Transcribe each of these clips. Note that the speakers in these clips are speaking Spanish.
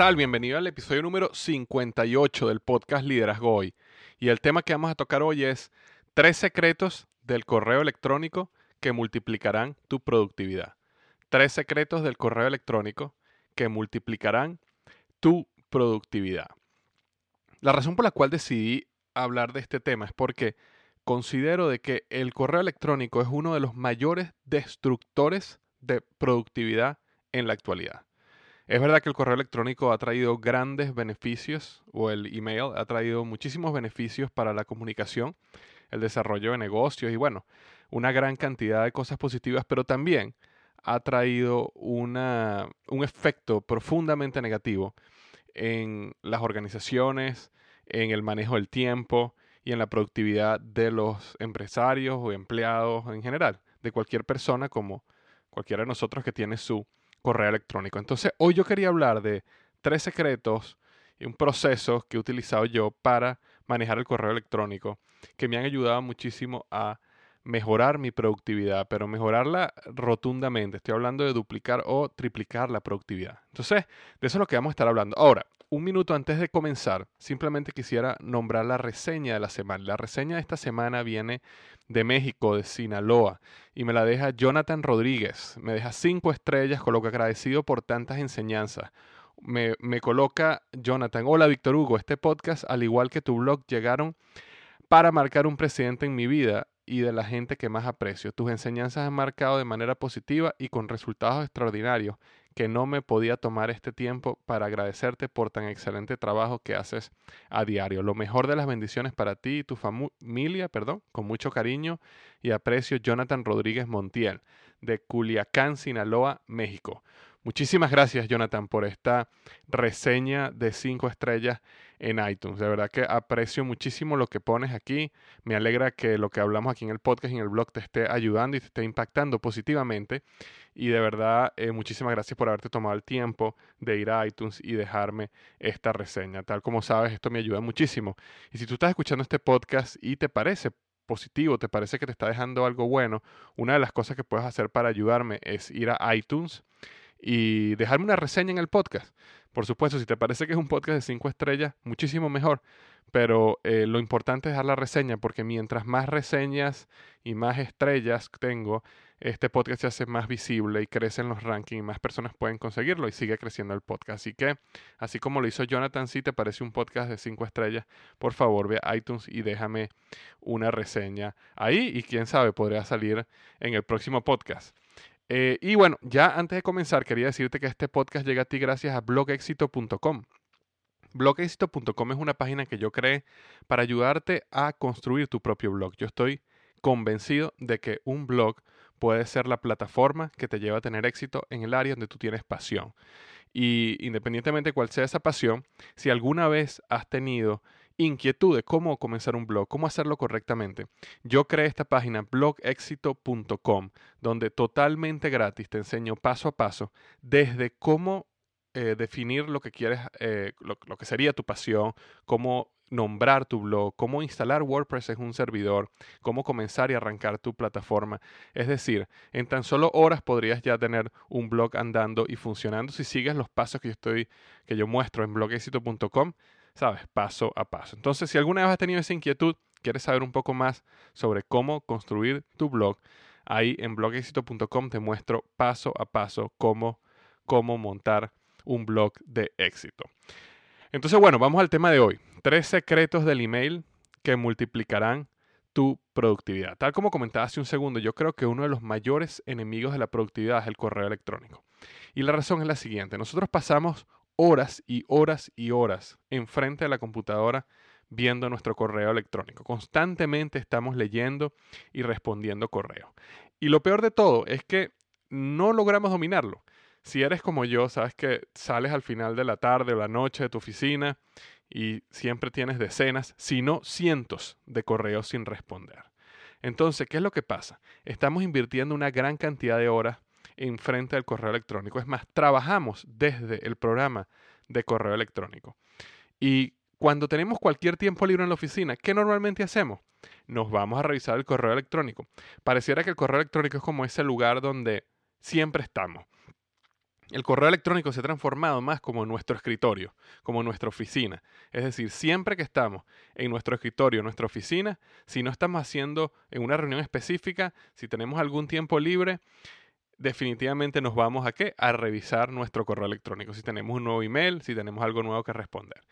Bienvenido al episodio número 58 del podcast Liderazgo Hoy. Y el tema que vamos a tocar hoy es tres secretos del correo electrónico que multiplicarán tu productividad. Tres secretos del correo electrónico que multiplicarán tu productividad. La razón por la cual decidí hablar de este tema es porque considero de que el correo electrónico es uno de los mayores destructores de productividad en la actualidad. Es verdad que el correo electrónico ha traído grandes beneficios, o el email ha traído muchísimos beneficios para la comunicación, el desarrollo de negocios y bueno, una gran cantidad de cosas positivas, pero también ha traído una, un efecto profundamente negativo en las organizaciones, en el manejo del tiempo y en la productividad de los empresarios o empleados en general, de cualquier persona como cualquiera de nosotros que tiene su correo electrónico. Entonces, hoy yo quería hablar de tres secretos y un proceso que he utilizado yo para manejar el correo electrónico que me han ayudado muchísimo a mejorar mi productividad, pero mejorarla rotundamente. Estoy hablando de duplicar o triplicar la productividad. Entonces, de eso es lo que vamos a estar hablando. Ahora, un minuto antes de comenzar, simplemente quisiera nombrar la reseña de la semana. La reseña de esta semana viene de México, de Sinaloa, y me la deja Jonathan Rodríguez. Me deja cinco estrellas, coloca agradecido por tantas enseñanzas. Me, me coloca Jonathan, hola Víctor Hugo, este podcast, al igual que tu blog, llegaron para marcar un presidente en mi vida y de la gente que más aprecio. Tus enseñanzas han marcado de manera positiva y con resultados extraordinarios que no me podía tomar este tiempo para agradecerte por tan excelente trabajo que haces a diario. Lo mejor de las bendiciones para ti y tu familia, perdón, con mucho cariño y aprecio, Jonathan Rodríguez Montiel, de Culiacán, Sinaloa, México. Muchísimas gracias, Jonathan, por esta reseña de cinco estrellas en iTunes. De verdad que aprecio muchísimo lo que pones aquí. Me alegra que lo que hablamos aquí en el podcast y en el blog te esté ayudando y te esté impactando positivamente. Y de verdad, eh, muchísimas gracias por haberte tomado el tiempo de ir a iTunes y dejarme esta reseña. Tal como sabes, esto me ayuda muchísimo. Y si tú estás escuchando este podcast y te parece positivo, te parece que te está dejando algo bueno, una de las cosas que puedes hacer para ayudarme es ir a iTunes y dejarme una reseña en el podcast. Por supuesto, si te parece que es un podcast de cinco estrellas, muchísimo mejor. Pero eh, lo importante es dejar la reseña porque mientras más reseñas y más estrellas tengo, este podcast se hace más visible y crece en los rankings y más personas pueden conseguirlo y sigue creciendo el podcast. Así que, así como lo hizo Jonathan, si te parece un podcast de cinco estrellas, por favor ve a iTunes y déjame una reseña ahí y quién sabe, podría salir en el próximo podcast. Eh, y bueno, ya antes de comenzar, quería decirte que este podcast llega a ti gracias a blogexito.com. Blogexito.com es una página que yo creé para ayudarte a construir tu propio blog. Yo estoy convencido de que un blog puede ser la plataforma que te lleva a tener éxito en el área donde tú tienes pasión. Y independientemente de cuál sea esa pasión, si alguna vez has tenido inquietud de cómo comenzar un blog, cómo hacerlo correctamente, yo creé esta página blogexito.com, donde totalmente gratis te enseño paso a paso desde cómo eh, definir lo que quieres, eh, lo, lo, que sería tu pasión, cómo nombrar tu blog, cómo instalar WordPress en un servidor, cómo comenzar y arrancar tu plataforma. Es decir, en tan solo horas podrías ya tener un blog andando y funcionando si sigues los pasos que yo estoy, que yo muestro en blogexito.com, sabes, paso a paso. Entonces, si alguna vez has tenido esa inquietud, quieres saber un poco más sobre cómo construir tu blog, ahí en blogexito.com te muestro paso a paso cómo, cómo montar un blog de éxito. Entonces, bueno, vamos al tema de hoy. Tres secretos del email que multiplicarán tu productividad. Tal como comentaba hace un segundo, yo creo que uno de los mayores enemigos de la productividad es el correo electrónico. Y la razón es la siguiente. Nosotros pasamos horas y horas y horas enfrente de la computadora viendo nuestro correo electrónico. Constantemente estamos leyendo y respondiendo correo. Y lo peor de todo es que no logramos dominarlo. Si eres como yo, sabes que sales al final de la tarde o la noche de tu oficina y siempre tienes decenas, si no cientos de correos sin responder. Entonces, ¿qué es lo que pasa? Estamos invirtiendo una gran cantidad de horas en frente al correo electrónico. Es más, trabajamos desde el programa de correo electrónico. Y cuando tenemos cualquier tiempo libre en la oficina, ¿qué normalmente hacemos? Nos vamos a revisar el correo electrónico. Pareciera que el correo electrónico es como ese lugar donde siempre estamos. El correo electrónico se ha transformado más como nuestro escritorio, como nuestra oficina. Es decir, siempre que estamos en nuestro escritorio, nuestra oficina, si no estamos haciendo en una reunión específica, si tenemos algún tiempo libre, definitivamente nos vamos a qué? A revisar nuestro correo electrónico, si tenemos un nuevo email, si tenemos algo nuevo que responder.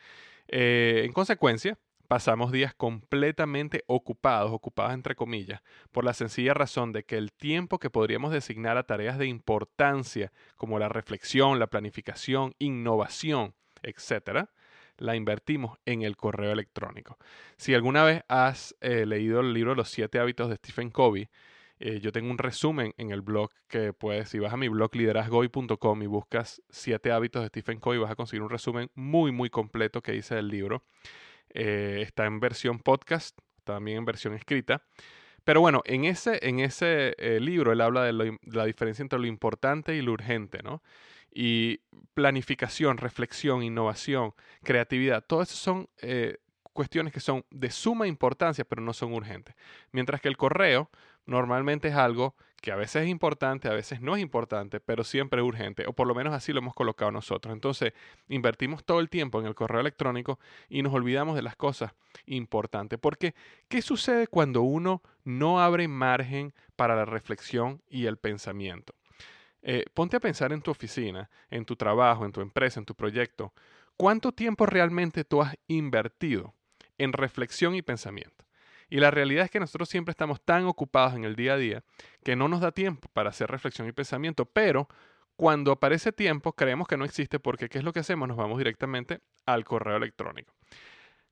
Eh, en consecuencia, pasamos días completamente ocupados, ocupados entre comillas, por la sencilla razón de que el tiempo que podríamos designar a tareas de importancia como la reflexión, la planificación, innovación, etcétera, la invertimos en el correo electrónico. Si alguna vez has eh, leído el libro Los siete hábitos de Stephen Covey, eh, yo tengo un resumen en el blog que puedes, si vas a mi blog liderazgoy.com y buscas siete hábitos de Stephen Covey, vas a conseguir un resumen muy, muy completo que hice del libro. Eh, está en versión podcast, también en versión escrita. Pero bueno, en ese, en ese eh, libro él habla de, la diferencia entre lo importante y lo urgente, ¿no? Y planificación, reflexión, innovación, creatividad, todas esas son cuestiones que son de suma importancia, pero no son urgentes. Mientras que el correo normalmente es algo que a veces es importante, a veces no es importante, pero siempre es urgente, o por lo menos así lo hemos colocado nosotros. Entonces, invertimos todo el tiempo en el correo electrónico y nos olvidamos de las cosas importantes. Porque, ¿qué sucede cuando uno no abre margen para la reflexión y el pensamiento? Eh, ponte a pensar en tu oficina, en tu trabajo, en tu empresa, en tu proyecto. ¿Cuánto tiempo realmente tú has invertido en reflexión y pensamiento? Y la realidad es que nosotros siempre estamos tan ocupados en el día a día que no nos da tiempo para hacer reflexión y pensamiento, pero cuando aparece tiempo creemos que no existe porque ¿qué es lo que hacemos? Nos vamos directamente al correo electrónico.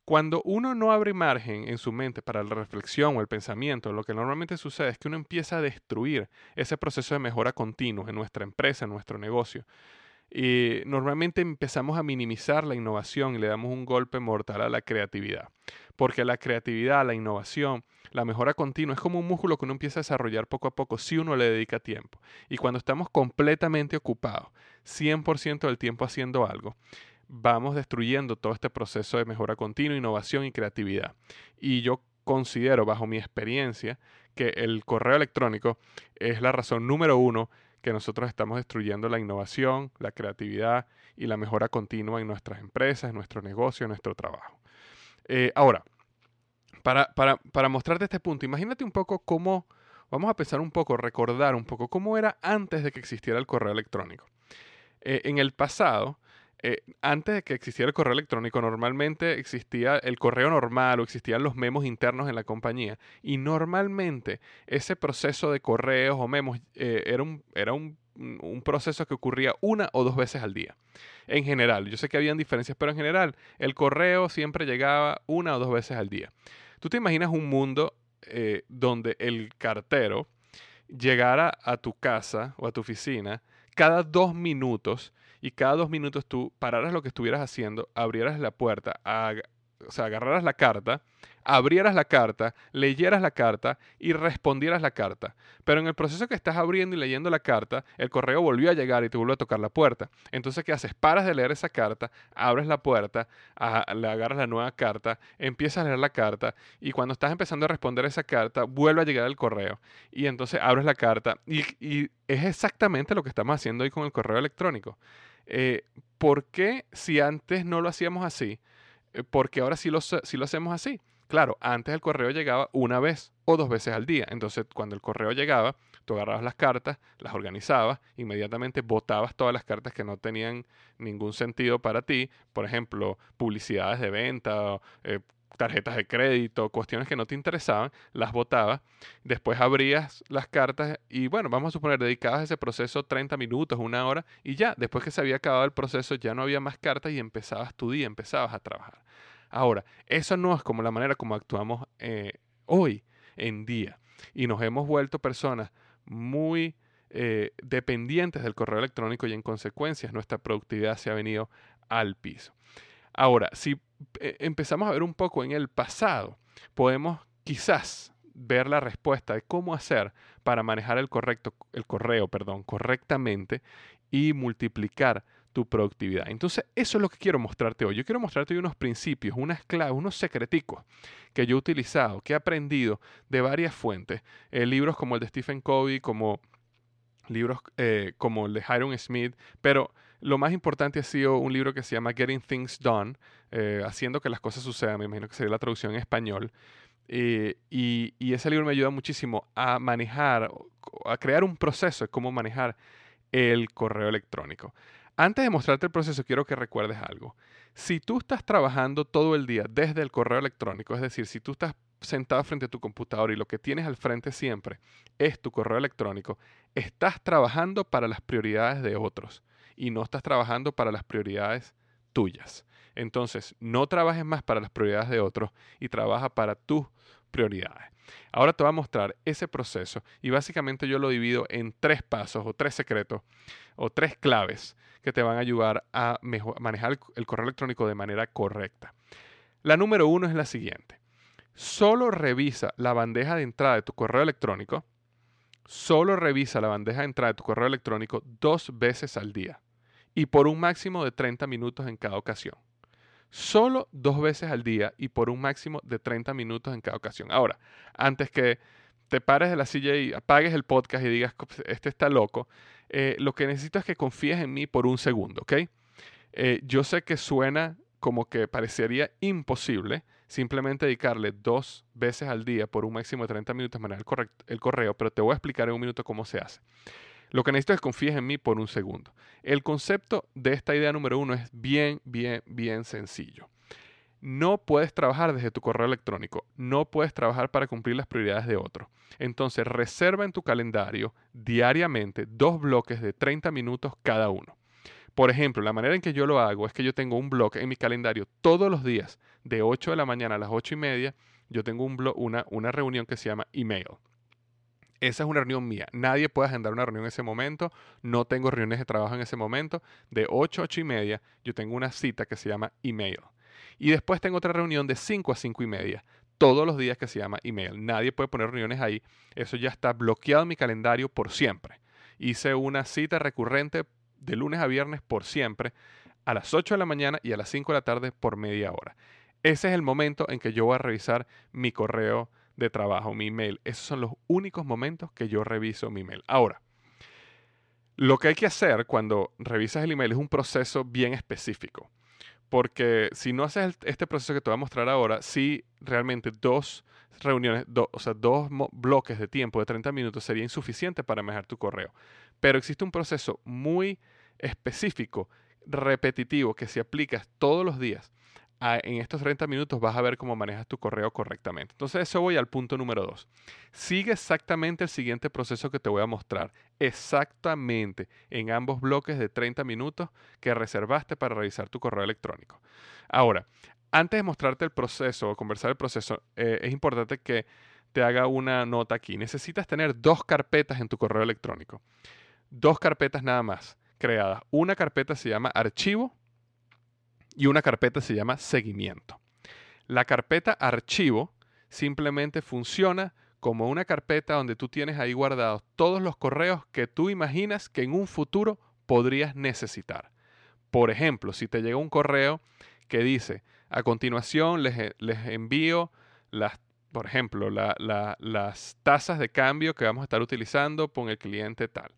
Cuando uno no abre margen en su mente para la reflexión o el pensamiento, lo que normalmente sucede es que uno empieza a destruir ese proceso de mejora continua en nuestra empresa, en nuestro negocio. Y normalmente empezamos a minimizar la innovación y le damos un golpe mortal a la creatividad porque la creatividad, la innovación, la mejora continua es como un músculo que uno empieza a desarrollar poco a poco si uno le dedica tiempo. Y cuando estamos completamente ocupados, 100% del tiempo haciendo algo, vamos destruyendo todo este proceso de mejora continua, innovación y creatividad. Y yo considero, bajo mi experiencia, que el correo electrónico es la razón número uno que nosotros estamos destruyendo la innovación, la creatividad y la mejora continua en nuestras empresas, en nuestro negocio, en nuestro trabajo. Eh, ahora, para, para, para mostrarte este punto, imagínate un poco cómo, vamos a pensar un poco, recordar un poco cómo era antes de que existiera el correo electrónico. Eh, en el pasado, eh, antes de que existiera el correo electrónico, normalmente existía el correo normal o existían los memos internos en la compañía. Y normalmente ese proceso de correos o memos era, un, era un un proceso que ocurría una o dos veces al día. En general, yo sé que habían diferencias, pero en general el correo siempre llegaba una o dos veces al día. ¿Tú te imaginas un mundo eh, donde el cartero llegara a tu casa o a tu oficina cada dos minutos y cada dos minutos tú pararas lo que estuvieras haciendo, abrieras la puerta, o sea, agarraras la carta, abrieras la carta, leyeras la carta y respondieras la carta. Pero en el proceso que estás abriendo y leyendo la carta, el correo volvió a llegar y te vuelve a tocar la puerta. Entonces, ¿qué haces? Paras de leer esa carta, abres la puerta, le agarras la nueva carta, empiezas a leer la carta y cuando estás empezando a responder esa carta, vuelve a llegar el correo. Y entonces abres la carta y, es exactamente lo que estamos haciendo hoy con el correo electrónico. Eh, ¿Por qué si antes no lo hacíamos así? Eh, porque ahora sí lo, sí lo hacemos así. Claro, antes el correo llegaba una vez o dos veces al día. Entonces, cuando el correo llegaba, tú agarrabas las cartas, las organizabas, inmediatamente botabas todas las cartas que no tenían ningún sentido para ti. Por ejemplo, publicidades de venta, eh, tarjetas de crédito, cuestiones que no te interesaban, las botabas. Después abrías las cartas y, bueno, vamos a suponer, dedicabas ese proceso 30 minutos, una hora, y ya, después que se había acabado el proceso, ya no había más cartas y empezabas tu día, empezabas a trabajar. Ahora, eso no es como la manera como actuamos eh, hoy en día. Y nos hemos vuelto personas muy eh, dependientes del correo electrónico y en consecuencia nuestra productividad se ha venido al piso. Ahora, si eh, empezamos a ver un poco en el pasado, podemos quizás ver la respuesta de cómo hacer para manejar el, correcto, el correo perdón, correctamente y multiplicar tu productividad. Entonces, eso es lo que quiero mostrarte hoy. Yo quiero mostrarte hoy unos principios, unas claves, unos secreticos que yo he utilizado, que he aprendido de varias fuentes. Eh, libros como el de Stephen Covey, como libros eh, como el de Hiram Smith, pero lo más importante ha sido un libro que se llama Getting Things Done, eh, haciendo que las cosas sucedan, me imagino que sería la traducción en español. y, y, ese libro me ayuda muchísimo a manejar, a crear un proceso de cómo manejar el correo electrónico. Antes de mostrarte el proceso, quiero que recuerdes algo. Si tú estás trabajando todo el día desde el correo electrónico, es decir, si tú estás sentado frente a tu computador y lo que tienes al frente siempre es tu correo electrónico, estás trabajando para las prioridades de otros y no estás trabajando para las prioridades tuyas. Entonces, no trabajes más para las prioridades de otros y trabaja para tus prioridades. Ahora te voy a mostrar ese proceso y básicamente yo lo divido en tres pasos o tres secretos o tres claves que te van a ayudar a manejar el correo electrónico de manera correcta. La número uno es la siguiente. Solo revisa la bandeja de entrada de tu correo electrónico. Solo revisa la bandeja de entrada de tu correo electrónico dos veces al día y por un máximo de 30 minutos en cada ocasión solo dos veces al día y por un máximo de 30 minutos en cada ocasión. Ahora, antes que te pares de la silla y apagues el podcast y digas, este está loco, eh, lo que necesito es que confíes en mí por un segundo, ¿ok? Eh, yo sé que suena como que parecería imposible simplemente dedicarle dos veces al día por un máximo de 30 minutos a manejar el correo, pero te voy a explicar en un minuto cómo se hace. Lo que necesito es que confíes en mí por un segundo. El concepto de esta idea número uno es bien, bien, bien sencillo. No puedes trabajar desde tu correo electrónico, no puedes trabajar para cumplir las prioridades de otro. Entonces, reserva en tu calendario diariamente dos bloques de 30 minutos cada uno. Por ejemplo, la manera en que yo lo hago es que yo tengo un bloque en mi calendario todos los días, de 8 de la mañana a las 8 y media, yo tengo un una, una reunión que se llama email. Esa es una reunión mía. Nadie puede agendar una reunión en ese momento. No tengo reuniones de trabajo en ese momento. De 8 a 8 y media, yo tengo una cita que se llama email. Y después tengo otra reunión de 5 a 5 y media. Todos los días que se llama email. Nadie puede poner reuniones ahí. Eso ya está bloqueado en mi calendario por siempre. Hice una cita recurrente de lunes a viernes por siempre, a las 8 de la mañana y a las 5 de la tarde por media hora. Ese es el momento en que yo voy a revisar mi correo de trabajo, mi email. Esos son los únicos momentos que yo reviso mi email. Ahora, lo que hay que hacer cuando revisas el email es un proceso bien específico. Porque si no haces este proceso que te voy a mostrar ahora, si realmente dos reuniones, o sea, dos bloques de tiempo de 30 minutos sería insuficiente para manejar tu correo. Pero existe un proceso muy específico, repetitivo, que si aplicas todos los días, en estos 30 minutos vas a ver cómo manejas tu correo correctamente. Entonces eso voy al punto número 2. Sigue exactamente el siguiente proceso que te voy a mostrar. Exactamente en ambos bloques de 30 minutos que reservaste para revisar tu correo electrónico. Ahora, antes de mostrarte el proceso o conversar el proceso, eh, es importante que te haga una nota aquí. Necesitas tener dos carpetas en tu correo electrónico. Dos carpetas nada más creadas. Una carpeta se llama archivo y una carpeta se llama seguimiento. La carpeta archivo simplemente funciona como una carpeta donde tú tienes ahí guardados todos los correos que tú imaginas que en un futuro podrías necesitar. Por ejemplo, si te llega un correo que dice, a continuación les, envío las, por ejemplo, las tasas de cambio que vamos a estar utilizando con el cliente tal.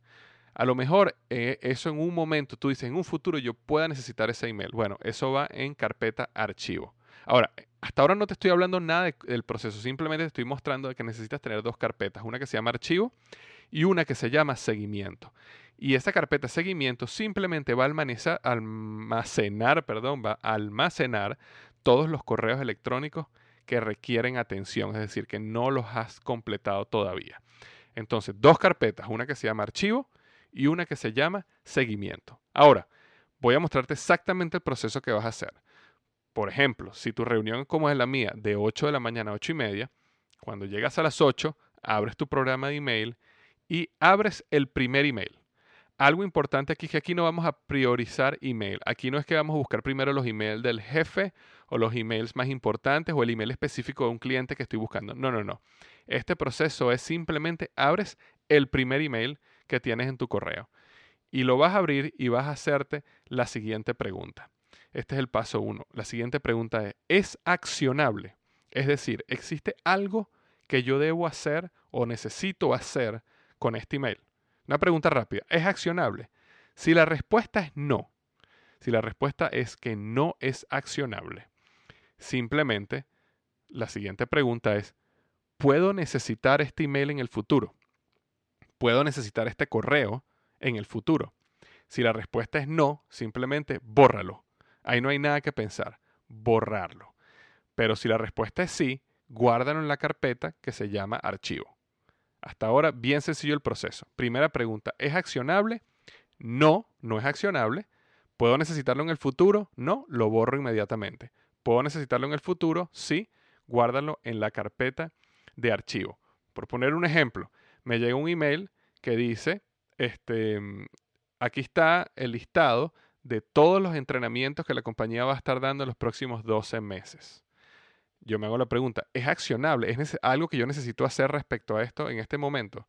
A lo mejor eh, eso en un momento, tú dices, en un futuro yo pueda necesitar ese email. Bueno, eso va en carpeta archivo. Ahora, hasta ahora no te estoy hablando nada del proceso, simplemente te estoy mostrando que necesitas tener dos carpetas, una que se llama archivo y una que se llama seguimiento. Y esta carpeta seguimiento simplemente va a almacenar, perdón, va a almacenar todos los correos electrónicos que requieren atención, es decir, que no los has completado todavía. Entonces, dos carpetas, una que se llama archivo y una que se llama seguimiento. Ahora, voy a mostrarte exactamente el proceso que vas a hacer. Por ejemplo, si tu reunión como es la mía, de 8 de la mañana a 8 y media, cuando llegas a las 8, abres tu programa de email y abres el primer email. Algo importante aquí es que aquí no vamos a priorizar email. Aquí no es que vamos a buscar primero los emails del jefe o los emails más importantes o el email específico de un cliente que estoy buscando. No, no, no. Este proceso es simplemente abres el primer email que tienes en tu correo y lo vas a abrir y vas a hacerte la siguiente pregunta. Este es el paso uno. La siguiente pregunta es, ¿es accionable? Es decir, ¿existe algo que yo debo hacer o necesito hacer con este email? Una pregunta rápida. ¿Es accionable? Si la respuesta es no, si la respuesta es que no es accionable, simplemente la siguiente pregunta es, ¿puedo necesitar este email en el futuro? ¿Puedo necesitar este correo en el futuro? Si la respuesta es no, simplemente bórralo. Ahí no hay nada que pensar, borrarlo. Pero si la respuesta es sí, guárdalo en la carpeta que se llama archivo. Hasta ahora, bien sencillo el proceso. Primera pregunta, ¿es accionable? No, no es accionable. ¿Puedo necesitarlo en el futuro? No, lo borro inmediatamente. ¿Puedo necesitarlo en el futuro? Sí, guárdalo en la carpeta de archivo. Por poner un ejemplo, me llega un email que dice, este, aquí está el listado de todos los entrenamientos que la compañía va a estar dando en los próximos 12 meses. Yo me hago la pregunta, ¿es accionable? ¿Es algo que yo necesito hacer respecto a esto en este momento?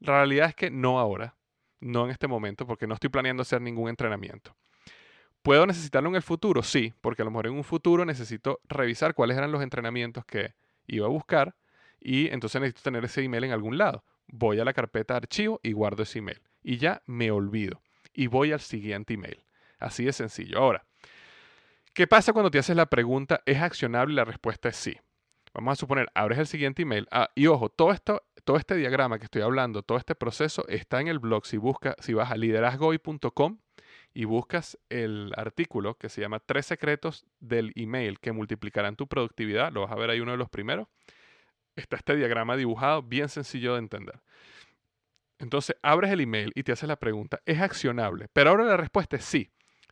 La realidad es que no ahora, no en este momento, porque no estoy planeando hacer ningún entrenamiento. ¿Puedo necesitarlo en el futuro? Sí, porque a lo mejor en un futuro necesito revisar cuáles eran los entrenamientos que iba a buscar y entonces necesito tener ese email en algún lado. Voy a la carpeta archivo y guardo ese email. Y ya me olvido. Y voy al siguiente email. Así de sencillo. Ahora, ¿qué pasa cuando te haces la pregunta ¿es accionable? la respuesta es sí. Vamos a suponer, abres el siguiente email. Ah, y ojo, todo esto, todo este diagrama que estoy hablando, todo este proceso está en el blog. Si, busca, si vas a liderazgoy.com y buscas el artículo que se llama Tres secretos del email que multiplicarán tu productividad, lo vas a ver ahí uno de los primeros. Está este diagrama dibujado, bien sencillo de entender. Entonces abres el email y te haces la pregunta, ¿es accionable? Pero ahora la respuesta es sí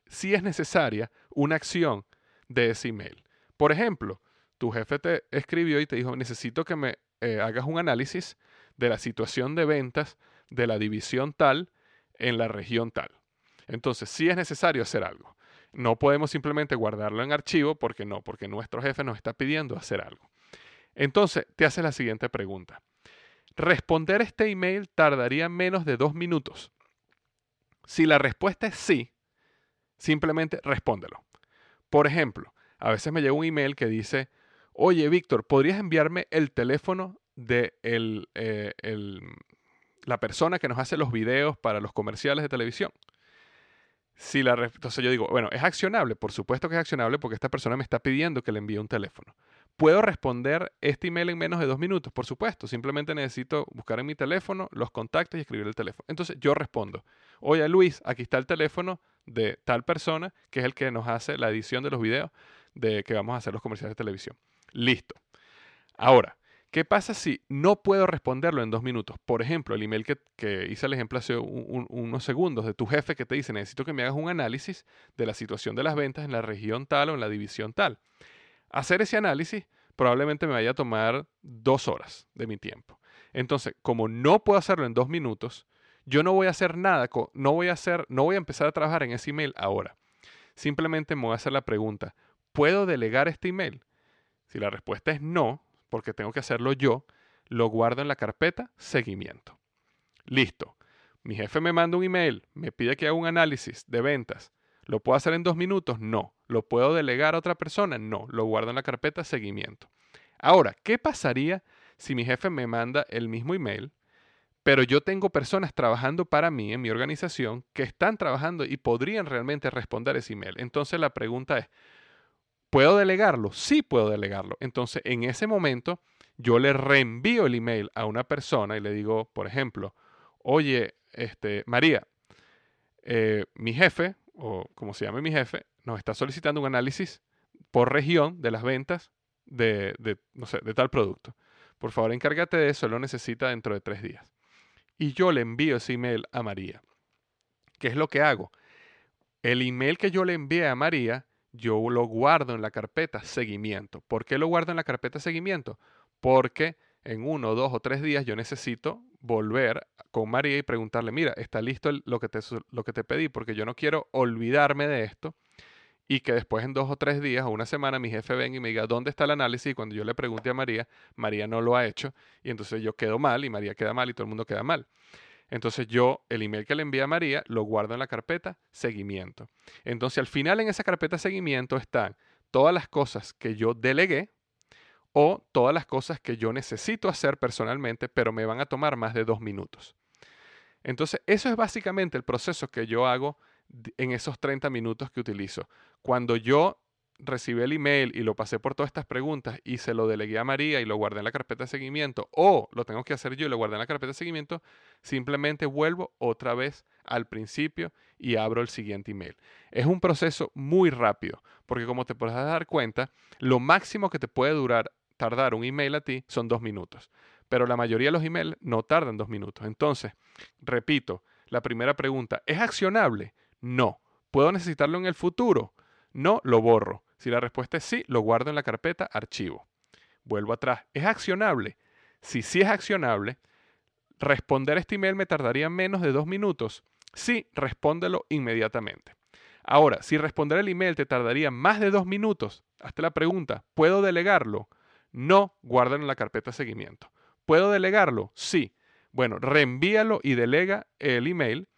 si es necesaria una acción de ese email. Por ejemplo, tu jefe te escribió y te dijo, necesito que me eh, hagas un análisis de la situación de ventas de la división tal en la región tal. Entonces, sí es necesario hacer algo. No podemos simplemente guardarlo en archivo porque no, porque nuestro jefe nos está pidiendo hacer algo. Entonces, te hace la siguiente pregunta. Responder este email tardaría menos de dos minutos. Si la respuesta es sí, Simplemente respóndelo. Por ejemplo, a veces me llega un email que dice, oye Víctor, ¿podrías enviarme el teléfono de eh, la persona que nos hace los videos para los comerciales de televisión? Si la, entonces yo digo, bueno, ¿es accionable? Por supuesto que es accionable porque esta persona me está pidiendo que le envíe un teléfono. ¿Puedo responder este email en menos de dos minutos? Por supuesto, simplemente necesito buscar en mi teléfono los contactos y escribir el teléfono. Entonces yo respondo, oye Luis, aquí está el teléfono de tal persona que es el que nos hace la edición de los videos de que vamos a hacer los comerciales de televisión. Listo. Ahora, ¿Qué pasa si no puedo responderlo en dos minutos? Por ejemplo, el email que, hice el ejemplo hace unos segundos de tu jefe que te dice, necesito que me hagas un análisis de la situación de las ventas en la región tal o en la división tal. Hacer ese análisis probablemente me vaya a tomar dos horas de mi tiempo. Entonces, como no puedo hacerlo en dos minutos, yo no voy a hacer nada, no voy a hacer, no voy a empezar a trabajar en ese email ahora. Simplemente me voy a hacer la pregunta, ¿puedo delegar este email? Si la respuesta es no, porque tengo que hacerlo yo, lo guardo en la carpeta seguimiento. Listo. Mi jefe me manda un email, me pide que haga un análisis de ventas. ¿Lo puedo hacer en dos minutos? No. ¿Lo puedo delegar a otra persona? No. Lo guardo en la carpeta seguimiento. Ahora, ¿qué pasaría si mi jefe me manda el mismo email, pero yo tengo personas trabajando para mí en mi organización que están trabajando y podrían realmente responder ese email? Entonces la pregunta es, ¿puedo delegarlo? Sí puedo delegarlo. Entonces, en ese momento, yo le reenvío el email a una persona y le digo, por ejemplo, oye, este, María, eh, mi jefe, o como se llame mi jefe, nos está solicitando un análisis por región de las ventas de, no sé, de tal producto. Por favor, encárgate de eso, lo necesita dentro de tres días. Y yo le envío ese email a María. ¿Qué es lo que hago? El email que yo le envié a María, yo lo guardo en la carpeta seguimiento. ¿Por qué lo guardo en la carpeta seguimiento? Porque en uno, dos o tres días yo necesito volver con María y preguntarle, mira, está listo lo, que te, lo que te pedí, porque yo no quiero olvidarme de esto y que después en dos o tres días o una semana mi jefe venga y me diga dónde está el análisis y cuando yo le pregunte a María, María no lo ha hecho y entonces yo quedo mal y María queda mal y todo el mundo queda mal. Entonces yo el email que le envía a María lo guardo en la carpeta seguimiento. Entonces al final en esa carpeta seguimiento están todas las cosas que yo delegué o todas las cosas que yo necesito hacer personalmente pero me van a tomar más de dos minutos. Entonces eso es básicamente el proceso que yo hago en esos 30 minutos que utilizo. Cuando yo recibí el email y lo pasé por todas estas preguntas y se lo delegué a María y lo guardé en la carpeta de seguimiento o lo tengo que hacer yo y lo guardé en la carpeta de seguimiento, simplemente vuelvo otra vez al principio y abro el siguiente email. Es un proceso muy rápido porque como te puedes dar cuenta, lo máximo que te puede durar tardar un email a ti son dos minutos, pero la mayoría de los emails no tardan dos minutos. Entonces, repito, la primera pregunta, ¿es accionable? No. ¿Puedo necesitarlo en el futuro? No, lo borro. Si la respuesta es sí, lo guardo en la carpeta archivo. Vuelvo atrás. ¿Es accionable? Si sí es accionable, responder este email me tardaría menos de dos minutos. Sí, respóndelo inmediatamente. Ahora, si responder el email te tardaría más de dos minutos, hazte la pregunta, ¿puedo delegarlo? No, guárdalo en la carpeta seguimiento. ¿Puedo delegarlo? Sí. Bueno, reenvíalo y delega el email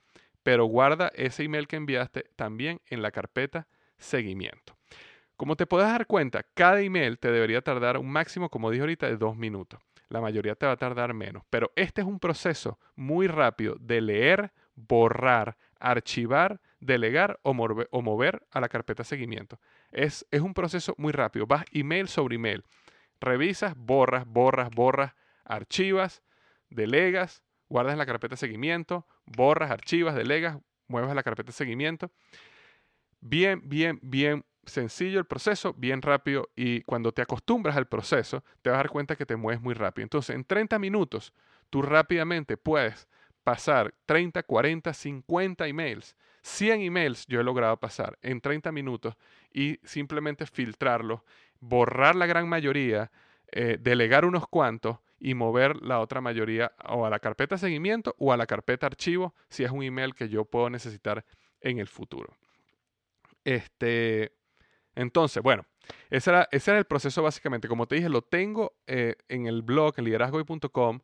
pero guarda ese email que enviaste también en la carpeta seguimiento. Como te puedes dar cuenta, cada email te debería tardar un máximo, como dije ahorita, de dos minutos. La mayoría te va a tardar menos, pero este es un proceso muy rápido de leer, borrar, archivar, delegar o, mover, a la carpeta seguimiento. Es, es un proceso muy rápido. Vas email sobre email. Revisas, borras, borras, borras, archivas, delegas, guardas en la carpeta seguimiento, borras, archivas, delegas, mueves a la carpeta seguimiento. Bien, bien, bien sencillo el proceso, bien rápido y cuando te acostumbras al proceso te vas a dar cuenta que te mueves muy rápido. Entonces, en 30 minutos, tú rápidamente puedes pasar 30, 40, 50 emails. 100 emails yo he logrado pasar en 30 minutos y simplemente filtrarlos, borrar la gran mayoría, eh, delegar unos cuantos y mover la otra mayoría o a la carpeta seguimiento o a la carpeta archivo si es un email que yo puedo necesitar en el futuro. Este, entonces, bueno, ese era, el proceso básicamente. Como te dije, lo tengo eh, en el blog, en liderazgoy.com,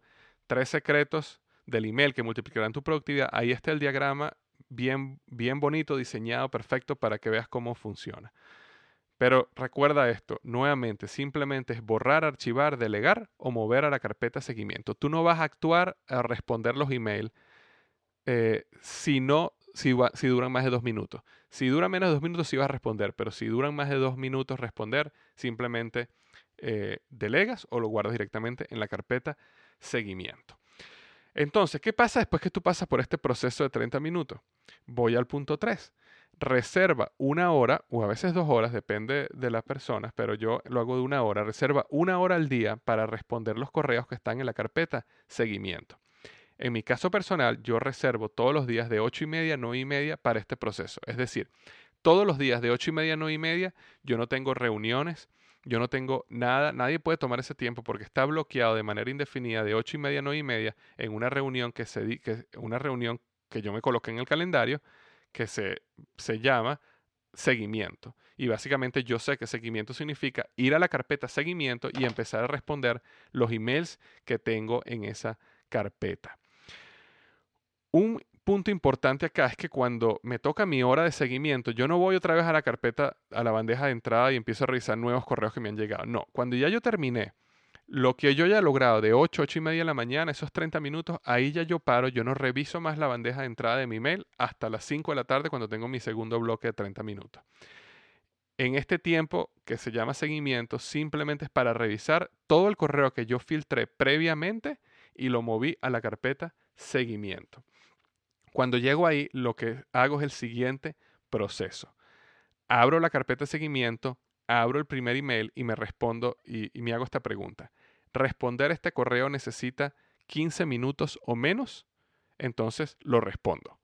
tres secretos del email que multiplicarán tu productividad. Ahí está el diagrama bien, bien bonito, diseñado, perfecto para que veas cómo funciona. Pero recuerda esto, nuevamente, simplemente es borrar, archivar, delegar o mover a la carpeta seguimiento. Tú no vas a actuar a responder los emails eh, si no, si, duran más de dos minutos. Si duran menos de dos minutos, sí vas a responder, pero si duran más de dos minutos responder, simplemente eh, delegas o lo guardas directamente en la carpeta seguimiento. Entonces, ¿qué pasa después que tú pasas por este proceso de 30 minutos? Voy al punto 3 reserva una hora, o a veces dos horas, depende de las personas, pero yo lo hago de una hora, reserva una hora al día para responder los correos que están en la carpeta seguimiento. En mi caso personal, yo reservo todos los días de ocho y media a 9 y media para este proceso. Es decir, todos los días de ocho y media a 9 y media yo no tengo reuniones, yo no tengo nada, nadie puede tomar ese tiempo porque está bloqueado de manera indefinida de 8 y media a 9 y media en una reunión que se que, una reunión que yo me coloqué en el calendario que se, se llama seguimiento. Y básicamente yo sé que seguimiento significa ir a la carpeta seguimiento y empezar a responder los emails que tengo en esa carpeta. Un punto importante acá es que cuando me toca mi hora de seguimiento, yo no voy otra vez a la carpeta, a la bandeja de entrada y empiezo a revisar nuevos correos que me han llegado. No, cuando ya yo terminé lo que yo ya he logrado de 8, 8 y media de la mañana, esos 30 minutos, ahí ya yo paro, yo no reviso más la bandeja de entrada de mi mail hasta las 5 de la tarde cuando tengo mi segundo bloque de 30 minutos. En este tiempo que se llama seguimiento, simplemente es para revisar todo el correo que yo filtré previamente y lo moví a la carpeta seguimiento. Cuando llego ahí, lo que hago es el siguiente proceso. Abro la carpeta de seguimiento, abro el primer email y me respondo y, me hago esta pregunta. ¿Responder este correo necesita 15 minutos o menos? Entonces lo respondo.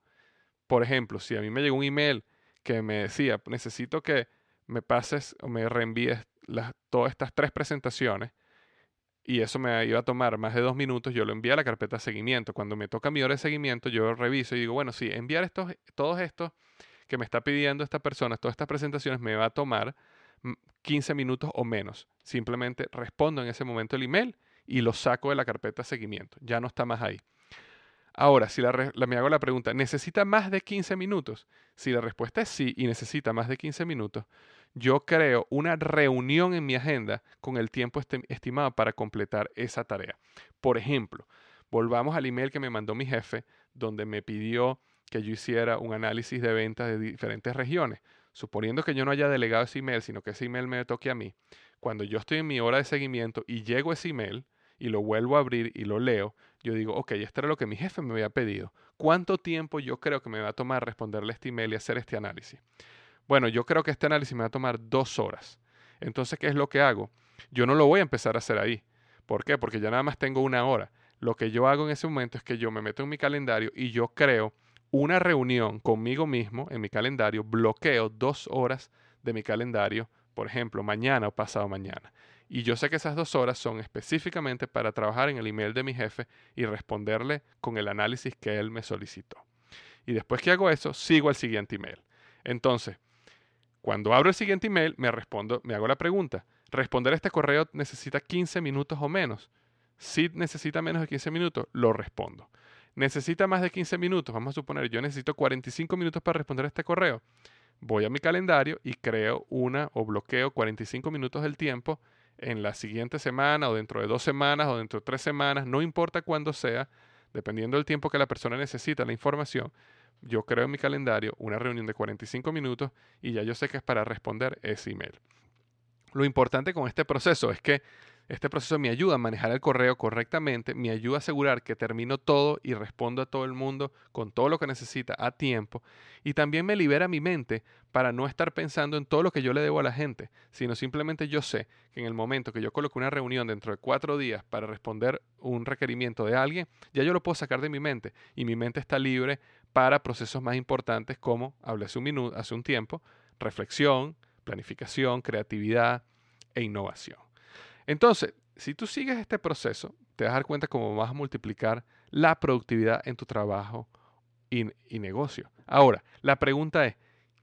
Por ejemplo, si a mí me llegó un email que me decía, necesito que me pases o me reenvíes todas estas tres presentaciones, y eso me iba a tomar más de dos minutos, yo lo envié a la carpeta de seguimiento. Cuando me toca mi hora de seguimiento, yo reviso y digo, bueno, sí, enviar estos, todos estos que me está pidiendo esta persona, todas estas presentaciones, me va a tomar 15 minutos o menos. Simplemente respondo en ese momento el email y lo saco de la carpeta de seguimiento. Ya no está más ahí. Ahora, si me hago la pregunta, ¿necesita más de 15 minutos? Si la respuesta es sí y necesita más de 15 minutos, yo creo una reunión en mi agenda con el tiempo estimado para completar esa tarea. Por ejemplo, volvamos al email que me mandó mi jefe, donde me pidió que yo hiciera un análisis de ventas de diferentes regiones. Suponiendo que yo no haya delegado ese email, sino que ese email me toque a mí, cuando yo estoy en mi hora de seguimiento y llego ese email y lo vuelvo a abrir y lo leo, yo digo, ok, esto era lo que mi jefe me había pedido. ¿Cuánto tiempo yo creo que me va a tomar responderle este email y hacer este análisis? Bueno, yo creo que este análisis me va a tomar dos horas. Entonces, ¿qué es lo que hago? Yo no lo voy a empezar a hacer ahí. ¿Por qué? Porque ya nada más tengo una hora. Lo que yo hago en ese momento es que yo me meto en mi calendario y yo creo una reunión conmigo mismo en mi calendario, bloqueo dos horas de mi calendario, por ejemplo, mañana o pasado mañana. Y yo sé que esas dos horas son específicamente para trabajar en el email de mi jefe y responderle con el análisis que él me solicitó. Y después que hago eso, sigo al siguiente email. Entonces, cuando abro el siguiente email, me respondo, me hago la pregunta, ¿responder este correo necesita 15 minutos o menos? Si necesita menos de 15 minutos, lo respondo. Necesita más de 15 minutos, vamos a suponer, yo necesito 45 minutos para responder a este correo, voy a mi calendario y creo una o bloqueo 45 minutos del tiempo en la siguiente semana o dentro de dos semanas o dentro de tres semanas, no importa cuándo sea, dependiendo del tiempo que la persona necesita la información, yo creo en mi calendario una reunión de 45 minutos y ya yo sé que es para responder ese email. Lo importante con este proceso es que este proceso me ayuda a manejar el correo correctamente, me ayuda a asegurar que termino todo y respondo a todo el mundo con todo lo que necesita a tiempo y también me libera mi mente para no estar pensando en todo lo que yo le debo a la gente, sino simplemente yo sé que en el momento que yo coloque una reunión dentro de cuatro días para responder un requerimiento de alguien, ya yo lo puedo sacar de mi mente y mi mente está libre para procesos más importantes como hablé hace un, minuto, hace un tiempo, reflexión, planificación, creatividad e innovación. Entonces, si tú sigues este proceso, te vas a dar cuenta cómo vas a multiplicar la productividad en tu trabajo y, negocio. Ahora, la pregunta es,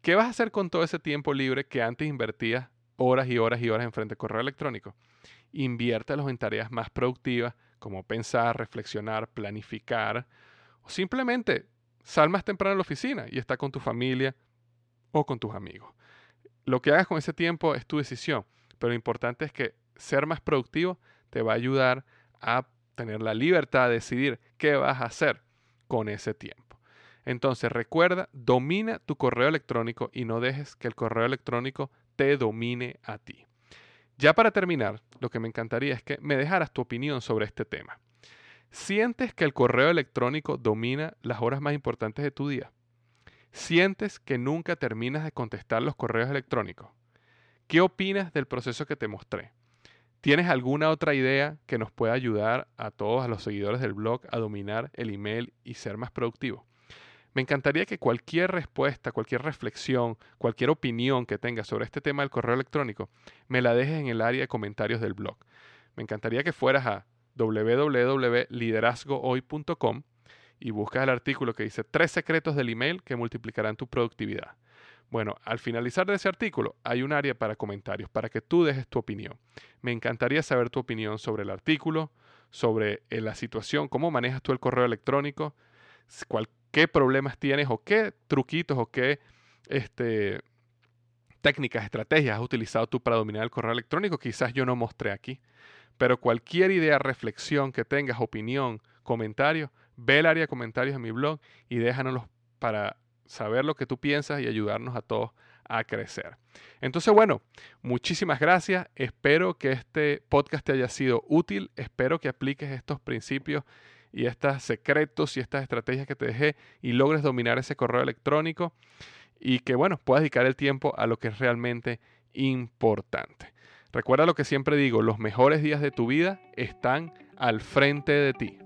¿qué vas a hacer con todo ese tiempo libre que antes invertías horas y horas y horas en frente al correo electrónico? Inviértelos en tareas más productivas como pensar, reflexionar, planificar o simplemente sal más temprano a la oficina y está con tu familia o con tus amigos. Lo que hagas con ese tiempo es tu decisión, pero lo importante es que ser más productivo te va a ayudar a tener la libertad de decidir qué vas a hacer con ese tiempo. Entonces recuerda, domina tu correo electrónico y no dejes que el correo electrónico te domine a ti. Ya para terminar, lo que me encantaría es que me dejaras tu opinión sobre este tema. ¿Sientes que el correo electrónico domina las horas más importantes de tu día? ¿Sientes que nunca terminas de contestar los correos electrónicos? ¿Qué opinas del proceso que te mostré? ¿Tienes alguna otra idea que nos pueda ayudar a todos, los seguidores del blog, a dominar el email y ser más productivos? Me encantaría que cualquier respuesta, cualquier reflexión, cualquier opinión que tengas sobre este tema del correo electrónico, me la dejes en el área de comentarios del blog. Me encantaría que fueras a www.liderazgohoy.com y buscas el artículo que dice tres secretos del email que multiplicarán tu productividad. Bueno, al finalizar de ese artículo hay un área para comentarios, para que tú dejes tu opinión. Me encantaría saber tu opinión sobre el artículo, sobre eh, la situación, cómo manejas tú el correo electrónico, qué problemas tienes o qué truquitos o qué este, técnicas, estrategias has utilizado tú para dominar el correo electrónico. Quizás yo no mostré aquí. Pero cualquier idea, reflexión que tengas, opinión, comentario, ve el área de comentarios en mi blog y déjanoslos para saber lo que tú piensas y ayudarnos a todos a crecer. Entonces, bueno, muchísimas gracias. Espero que este podcast te haya sido útil. Espero que apliques estos principios y estos secretos y estas estrategias que te dejé y logres dominar ese correo electrónico y que, bueno, puedas dedicar el tiempo a lo que es realmente importante. Recuerda lo que siempre digo, los mejores días de tu vida están al frente de ti.